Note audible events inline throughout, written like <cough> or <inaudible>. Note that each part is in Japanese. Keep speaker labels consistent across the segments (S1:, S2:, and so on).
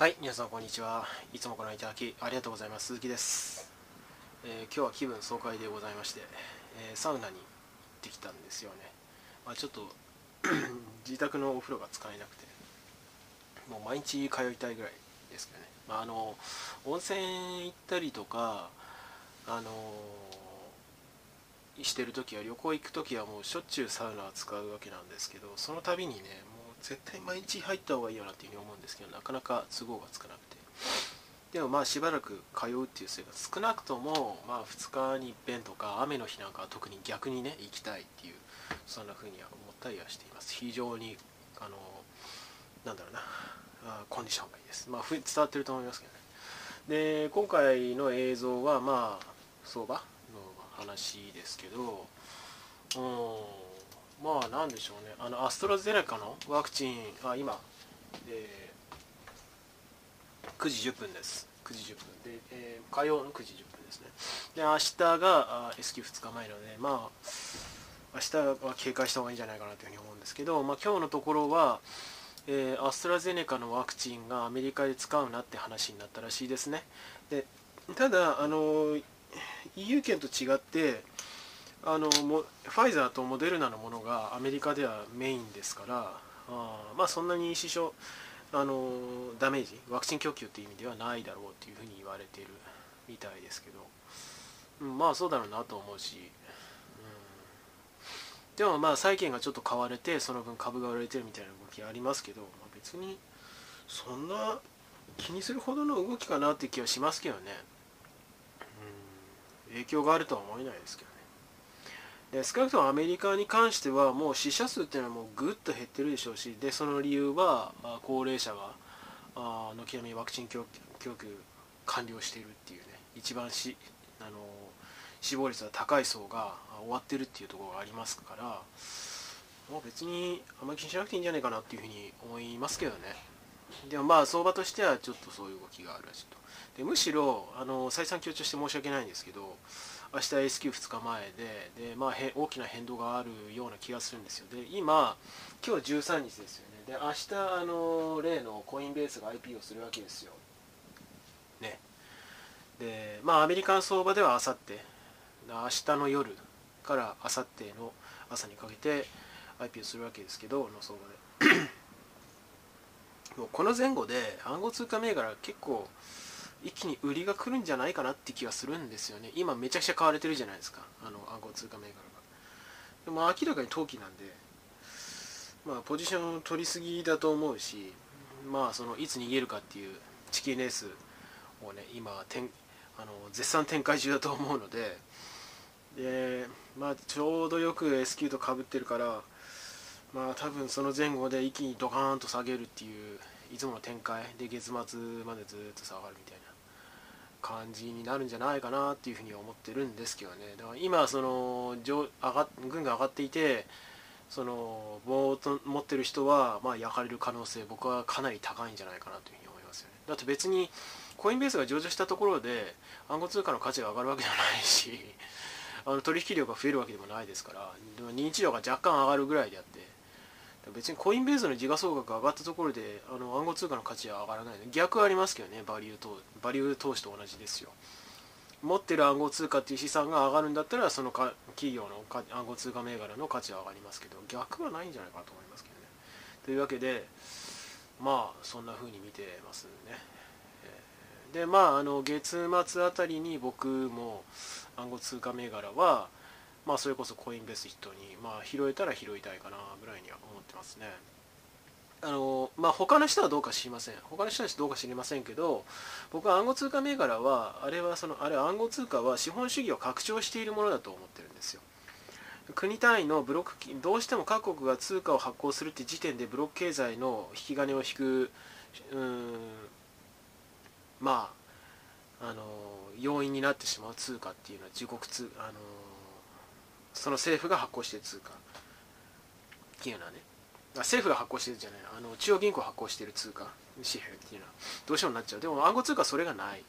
S1: はい皆さんこんにちは。いつもご覧いただきありがとうございます。鈴木です、えー今日は気分爽快でございまして、えーサウナに行ってきたんですよね、まあ、ちょっと <clears throat> 自宅のお風呂が使えなくてもう毎日通いたいぐらいですけどね、まあ、あの温泉行ったりとかあのしてる時は旅行行く時はもうしょっちゅうサウナを使うわけなんですけどその度にね絶対毎日入った方がいいよなっていうふうに思うんですけどなかなか都合がつかなくて。でもまあしばらく通うっていう生活少なくともまあ2日に一遍とか雨の日なんかは特に逆にね行きたいっていうそんなふうには思ったりはしています。非常にあのなんだろうなあコンディションがいいです。まあ伝わってると思いますけどね。で今回の映像はまあ相場の話ですけどうんまあなんでしょうね。あのアストラゼネカのワクチンあ今、えー9時10分です。9時10分。で、えー火曜の9時10分ですね。で明日が S q 2日前なのでまあ明日は警戒した方がいいんじゃないかなというふうに思うんですけど、まあ、今日のところは、えーアストラゼネカのワクチンがアメリカで使うなって話になったらしいですね。でただあの EU 圏と違ってあのもファイザーとモデルナのものがアメリカではメインですからあまあそんなに支障あのダメージワクチン供給っていう意味ではないだろうっていうふうに言われているみたいですけど、うん、まあそうだろうなと思うし、うん、でもまあ債券がちょっと買われてその分株が売られてるみたいな動きありますけど、まあ、別にそんな気にするほどの動きかなっていう気はしますけどね、うん、影響があるとは思えないですけどね。で少なくともアメリカに関してはもう死者数っていうのはもうぐっと減ってるでしょうしでその理由はあ高齢者があ軒並みワクチン供給完了しているっていうね一番しあの死亡率が高い層が終わってるっていうところがありますからもう別にあんまり気にしなくていいんじゃないかなっていうふうに思いますけどね。でもまあ相場としてはちょっとそういう動きがあるらしいと。でむしろあの再三強調して申し訳ないんですけど明日 S q 2日前でで、まあ、大きな変動があるような気がするんですよ。で今今日13日ですよね。で明日あの例のコインベースが IP をするわけですよ。ね。でまあアメリカン相場ではあさって明日の夜からあさっての朝にかけて IP をするわけですけどの相場で。<coughs> もうこの前後で暗号通貨銘柄結構一気に売りが来るんじゃないかなって気がするんですよね。今めちゃくちゃ買われてるじゃないですか。あの暗号通貨銘柄が。でも明らかに投機なんでまあポジションを取りすぎだと思うしまあそのいつ逃げるかっていうチキンレースをね今展あの絶賛展開中だと思うのででまあちょうどよく S q とかぶってるからまあ多分その前後で一気にドカーンと下げるっていういつもの展開で月末までずっと下がるみたいな。感じになるんじゃないかなっていうふうに思ってるんですけどね。だから今その上上が軍が上がっていてその棒を持ってる人はまあ焼かれる可能性僕はかなり高いんじゃないかなというふうに思いますよね。だって別にコインベースが上場したところで暗号通貨の価値が上がるわけじゃないし <laughs> あの取引量が増えるわけでもないですから認知量が若干上がるぐらいであって別にコインベースの時価総額が上がったところであの暗号通貨の価値は上がらないで逆はありますけどねバリューとバリュー投資と同じですよ。持ってる暗号通貨っていう資産が上がるんだったらそのか企業の暗号通貨銘柄の価値は上がりますけど逆はないんじゃないかと思いますけどね。というわけでまあそんな風に見てますね。でまああの月末あたりに僕も暗号通貨銘柄はまあそれこそコインベスヒットにまあ拾えたら拾いたいかなぐらいには思ってますね。あのまあ他の人はどうか知りません。他の人はどうか知りませんけど僕は暗号通貨銘柄はあれはそのあれ暗号通貨は資本主義を拡張しているものだと思ってるんですよ。国単位のブロックどうしても各国が通貨を発行するって時点でブロック経済の引き金を引くうんまああの要因になってしまう通貨っていうのは自国通あのその政府が発行している通貨。っていうのはね。政府が発行してるじゃない。あの中央銀行発行している通貨紙幣っていうのは。どうしてもなっちゃう。でも暗号通貨はそれがない。っ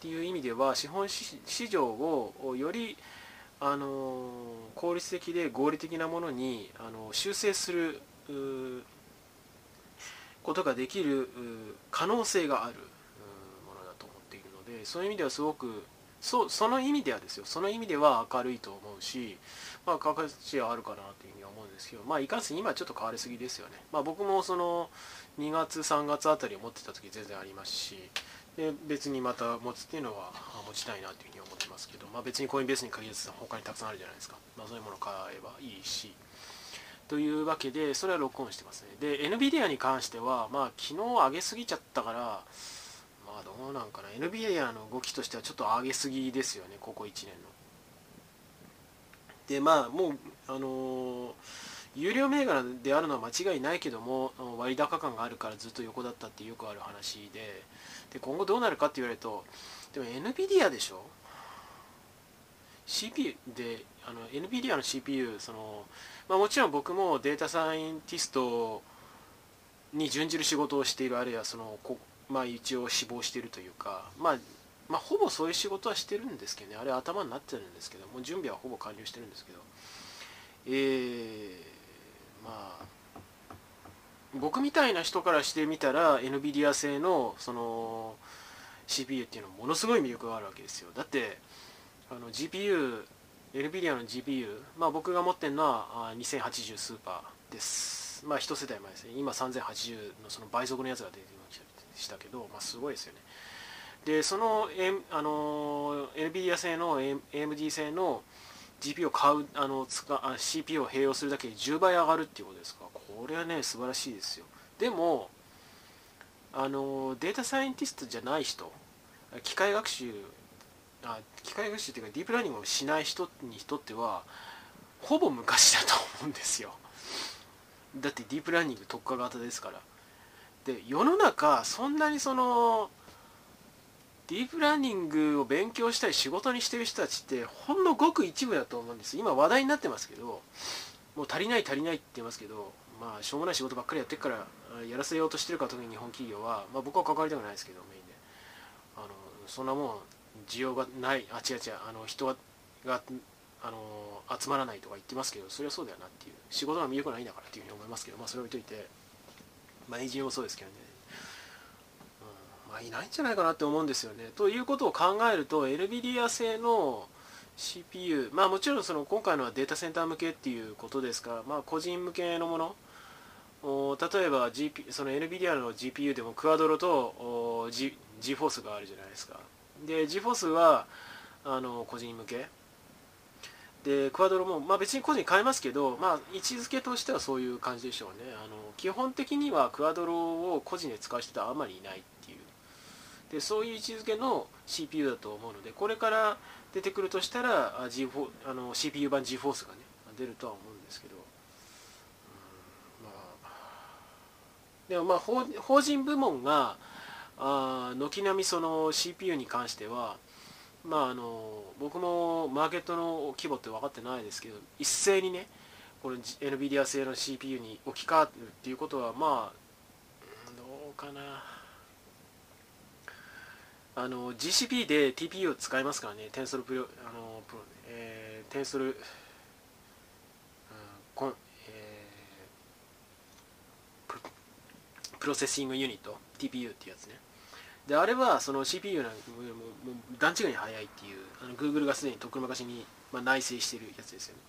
S1: ていう意味では資本市場をよりあの効率的で合理的なものにあの修正することができる可能性があるものだと思っているのでそういう意味ではすごくそその意味ではですよ。その意味では明るいと思うし、まあ、価格値はあるかなというふうには思うんですけどまあいかんせん今ちょっと変わりすぎですよね、まあ、僕もその2月3月あたりを持ってた時全然ありますしで別にまた持つっていうのは持ちたいなというふうに思ってますけど、まあ、別にコインベースに限らず他にたくさんあるじゃないですか、まあ、そういうものを買えばいいし。というわけでそれはロックオンしてますね。で NVIDIA に関してはまあ昨日上げすぎちゃったからまあどうなんかな。NBA の動きとしてはちょっと上げすぎですよね。ここ1年の。でまあもうあのー、有料銘柄であるのは間違いないけども割高感があるからずっと横だったってよくある話で。で今後どうなるかって言われるとでも NVIDIA でしょ？CPU であの NVIDIA の CPU その、まあ、もちろん僕もデータサイエンティストに準じる仕事をしているあるいはその、まあ、一応志望してるというか、まあ、まあほぼそういう仕事はしてるんですけどね。あれ頭になってるんですけどもう準備はほぼ完了してるんですけど。えー、まあ僕みたいな人からしてみたら NVIDIA 製のその CPU っていうのはものすごい魅力があるわけですよ。だってあの GPU NVIDIA の GPU まあ僕が持ってるのは2080スーパーです。まあ一世代前ですね。今3080のその倍速のやつが出てきました。したけどまあすごいですよね。でその、M、あの NVIDIA 製の AMD 製の GPU を買うあの使 CPU を併用するだけで10倍上がるっていうことですか。これはね素晴らしいですよ。でもあのデータサイエンティストじゃない人機械学習あ機械学習っていうかディープラーニングをしない人にとってはほぼ無価値だと思うんですよ。だってディープラーニング特化型ですから。で世の中そんなにそのディープラーニングを勉強したり仕事にしてる人たちってほんのごく一部だと思うんです。今話題になってますけどもう足りない足りないって言いますけどまあしょうもない仕事ばっかりやってるからやらせようとしてるか特に日本企業は、まあ、僕は関わりたくないですけどメインで。あのそんなもん需要がない。あ違う違う。あの人があの集まらないとか言ってますけどそれはそうだよなっていう。仕事が魅力ないんだからっていうふうに思いますけどまあそれを置いといて。まあエンジニアもそうですけどね、うん、まあいないんじゃないかなって思うんですよね。ということを考えると NVIDIA 製の CPU まあもちろんその今回のはデータセンター向けっていうことですからまあ個人向けのもの例えば、GP、その NVIDIA の GPU でもクアドロと G, GForce があるじゃないですか。で GForce はあの個人向け。でクアドロも、まあ、別に個人買えますけど、まあ、位置づけとしてはそういう感じでしょうね。あの基本的にはクアドロを個人で使う人はあまりいないっていう。でそういう位置づけの CPU だと思うのでこれから出てくるとしたら G あの CPU 版 GForce がね出るとは思うんですけど、まあ。でもまあ法法人部門があ軒並みその CPU に関してはまああの僕もマーケットの規模って分かってないですけど一斉にねこの NVIDIA 製の CPU に置き換わるっていうことはまあどうかなあの GCP で TPU を使いますからね、 tensor pro、あのプロえー、 tensor、うん、こんえー、 processing unit、TPU っていうやつね。で、あれはその CPU のもう段違いに速いっていう、あの Google がすでにとっくの昔に、まあ、内製してるやつですよね。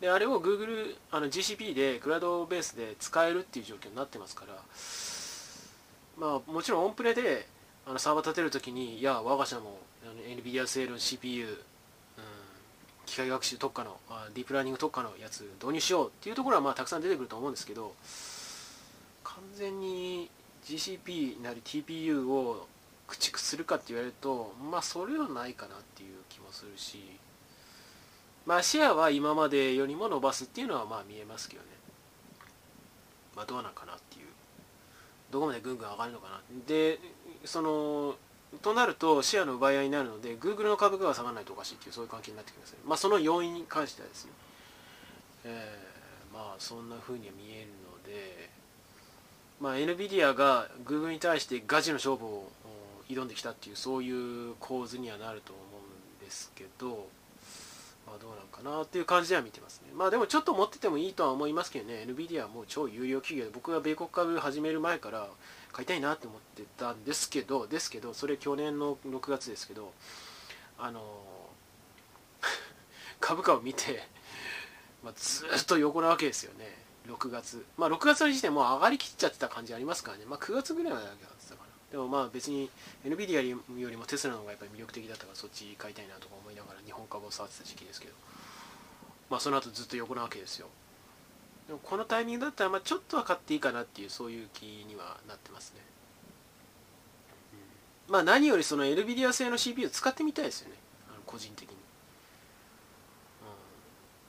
S1: で、あれを Google、あの GCP でクラウドベースで使えるっていう状況になってますから、まあもちろんオンプレで、あのサーバー立てるときにいや我が社もあの NVIDIA 製の CPU、機械学習特化のディープラーニング特化のやつ導入しようっていうところはまあたくさん出てくると思うんですけど完全に GCP なり TPU を駆逐するかって言われるとまあそれはないかなっていう気もするしまあシェアは今までよりも伸ばすっていうのはまあ見えますけどね。まあどうなんかなっていう。どこまでぐんぐん上がるのかな。でそのとなるとシェアの奪い合いになるので Google の株価が下がらないとおかしいっていうそういう関係になってきますね。まあその要因に関してはですね、えー、まあそんな風には見えるのでまあ NVIDIA が Google に対してガチの勝負を挑んできたっていうそういう構図にはなると思うんですけど、まあ、どうなんかなっていう感じでは見てますね。まあでもちょっと持っててもいいとは思いますけどね。NVIDIA はもう超有料企業で僕が米国株始める前から買いたいなって思ってたんですけどですけどそれ去年の6月ですけどあの <laughs> 株価を見て、まあ、ずっと横なわけですよね。6月。まあ6月の時点もう上がりきっちゃってた感じありますからね。まあ9月ぐらいまで上がってたかな。でもまあ別に NVIDIA よりもテスラの方がやっぱり魅力的だったからそっち買いたいなとか思いながら日本株を触ってた時期ですけどまあその後ずっと横なわけですよ。でもこのタイミングだったらまあちょっとは買っていいかなっていうそういう気にはなってますね、うん、まあ何よりその NVIDIA 製の CPU 使ってみたいですよね。あの個人的に、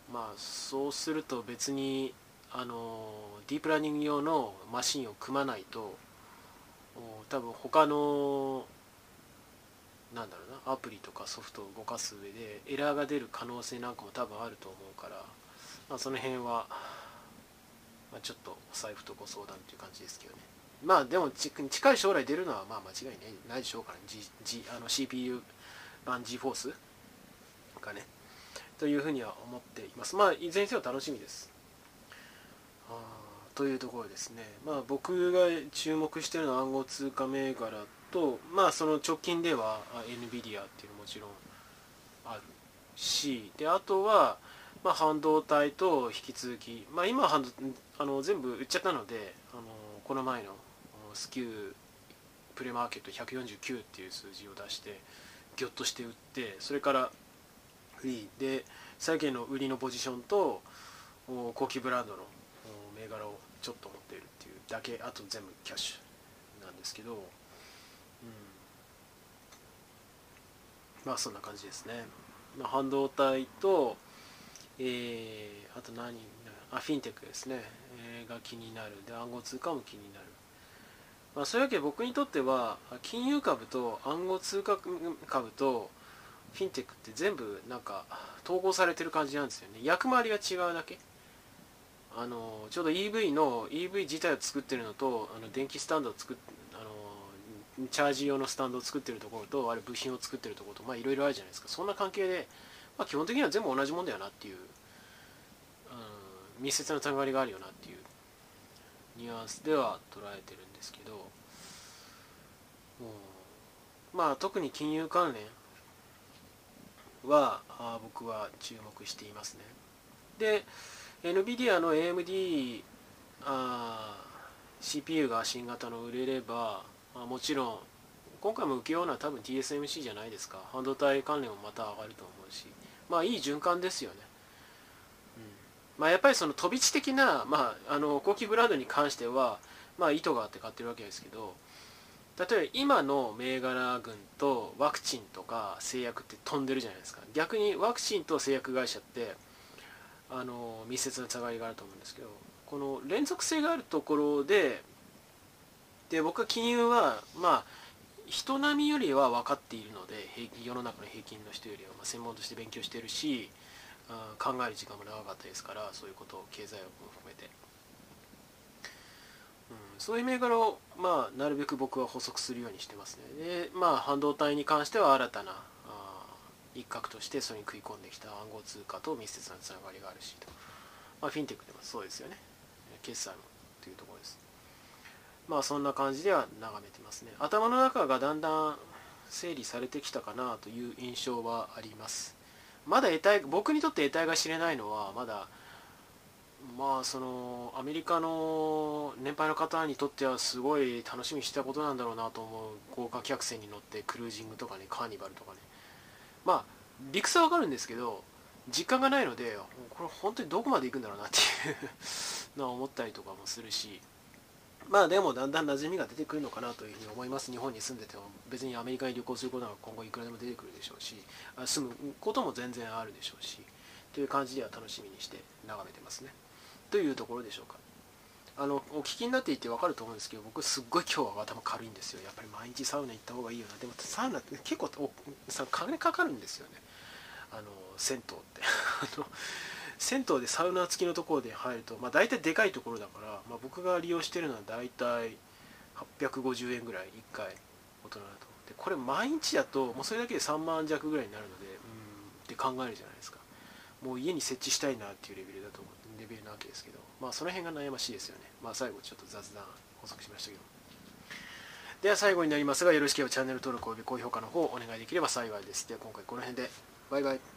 S1: うん、まあそうすると別にあのディープラーニング用のマシンを組まないと多分他のなんだろうなアプリとかソフトを動かす上でエラーが出る可能性なんかも多分あると思うから、まあ、その辺は、まあ、ちょっとお財布とご相談という感じですけどね。まあでも近い将来出るのはまあ間違いないでしょうから、ね、G G、あの CPU 版 GForce がね。というふうには思っています。まあいずれにせよ楽しみです。あというところですね、まあ、僕が注目しているのは暗号通貨銘柄と、まあ、その直近では NVIDIA っていうのももちろんあるしであとは、まあ、半導体と引き続き、まあ、今はあの全部売っちゃったのであのこの前のスキュープレマーケット149っていう数字を出してギョッとして売ってそれからフリーで最近の売りのポジションと高級ブランドの銘柄をちょっと持っているっていうだけあと全部キャッシュなんですけど、うん、まあそんな感じですね、まあ、半導体と、えー、あと何あフィンテックですね、えー、が気になる。で暗号通貨も気になる。まあ、そういうわけで僕にとっては金融株と暗号通貨株とフィンテックって全部なんか統合されてる感じなんですよね。役回りが違うだけ。あのちょうど EV の EV 自体を作ってるのとあの電気スタンドを作っあのチャージ用のスタンドを作ってるところとあれ部品を作ってるところとまあいろいろあるじゃないですか。そんな関係で、まあ、基本的には全部同じもんだよなっていう、うん、密接なつながりがあるよなっていうニュアンスでは捉えてるんですけど、うん、まあ特に金融関連はあ僕は注目していますね。で NVIDIA の AMD あ CPU が新型の売れれば、まあ、もちろん今回も受けようのは多分 TSMC じゃないですか。半導体関連もまた上がると思うし。まあいい循環ですよね、うん。まあ、やっぱりその飛び地的な、まあ、あの高級ブランドに関しては、まあ、意図があって買ってるわけですけど例えば今の銘柄群とワクチンとか製薬って飛んでるじゃないですか。逆にワクチンと製薬会社ってあの密接なつながりがあると思うんですけどこの連続性があるところでで僕は金融はまあ人並みよりは分かっているので世の中の平均の人よりは、まあ、専門として勉強してるし考える時間も長かったですからそういうことを経済学も含めて、うん、そういう銘柄を、まあ、なるべく僕は補足するようにしてますね。でまあ半導体に関しては新たな一角としてそれに食い込んできた暗号通貨と密接なつながりがあるしと、まあ、フィンテックでもそうですよね。決済もというところです。まあそんな感じでは眺めてますね。頭の中がだんだん整理されてきたかなという印象はあります。まだ得体僕にとって得体が知れないのはまだまあそのアメリカの年配の方にとってはすごい楽しみにしたことなんだろうなと思う豪華客船に乗ってクルージングとかねカーニバルとかねまあ理屈は分かるんですけど実感がないのでこれ本当にどこまで行くんだろうなっていうの思ったりとかもするしまあでもだんだん馴染みが出てくるのかなというふうに思います。日本に住んでても別にアメリカに旅行することは今後いくらでも出てくるでしょうし住むことも全然あるでしょうしという感じでは楽しみにして眺めてますね。というところでしょうか。あのお聞きになっていて分かると思うんですけど僕すっごい今日は頭軽いんですよ。やっぱり毎日サウナ行った方がいいよな。でもサウナって結構さ金かかるんですよね。あの銭湯って。<laughs> あの銭湯でサウナ付きのところで入ると、まあ、大体でかいところだから、まあ、僕が利用してるのは大体850円ぐらい1回大人だとでこれ毎日だともうそれだけで3万弱ぐらいになるのでうんって考えるじゃないですか。もう家に設置したいなっていうレベルだと思う。レベルなわけですけどまあその辺が悩ましいですよね。まあ最後ちょっと雑談補足しましたけど。では最後になりますがよろしければチャンネル登録および高評価の方お願いできれば幸いです。では今回この辺で。バイバイ。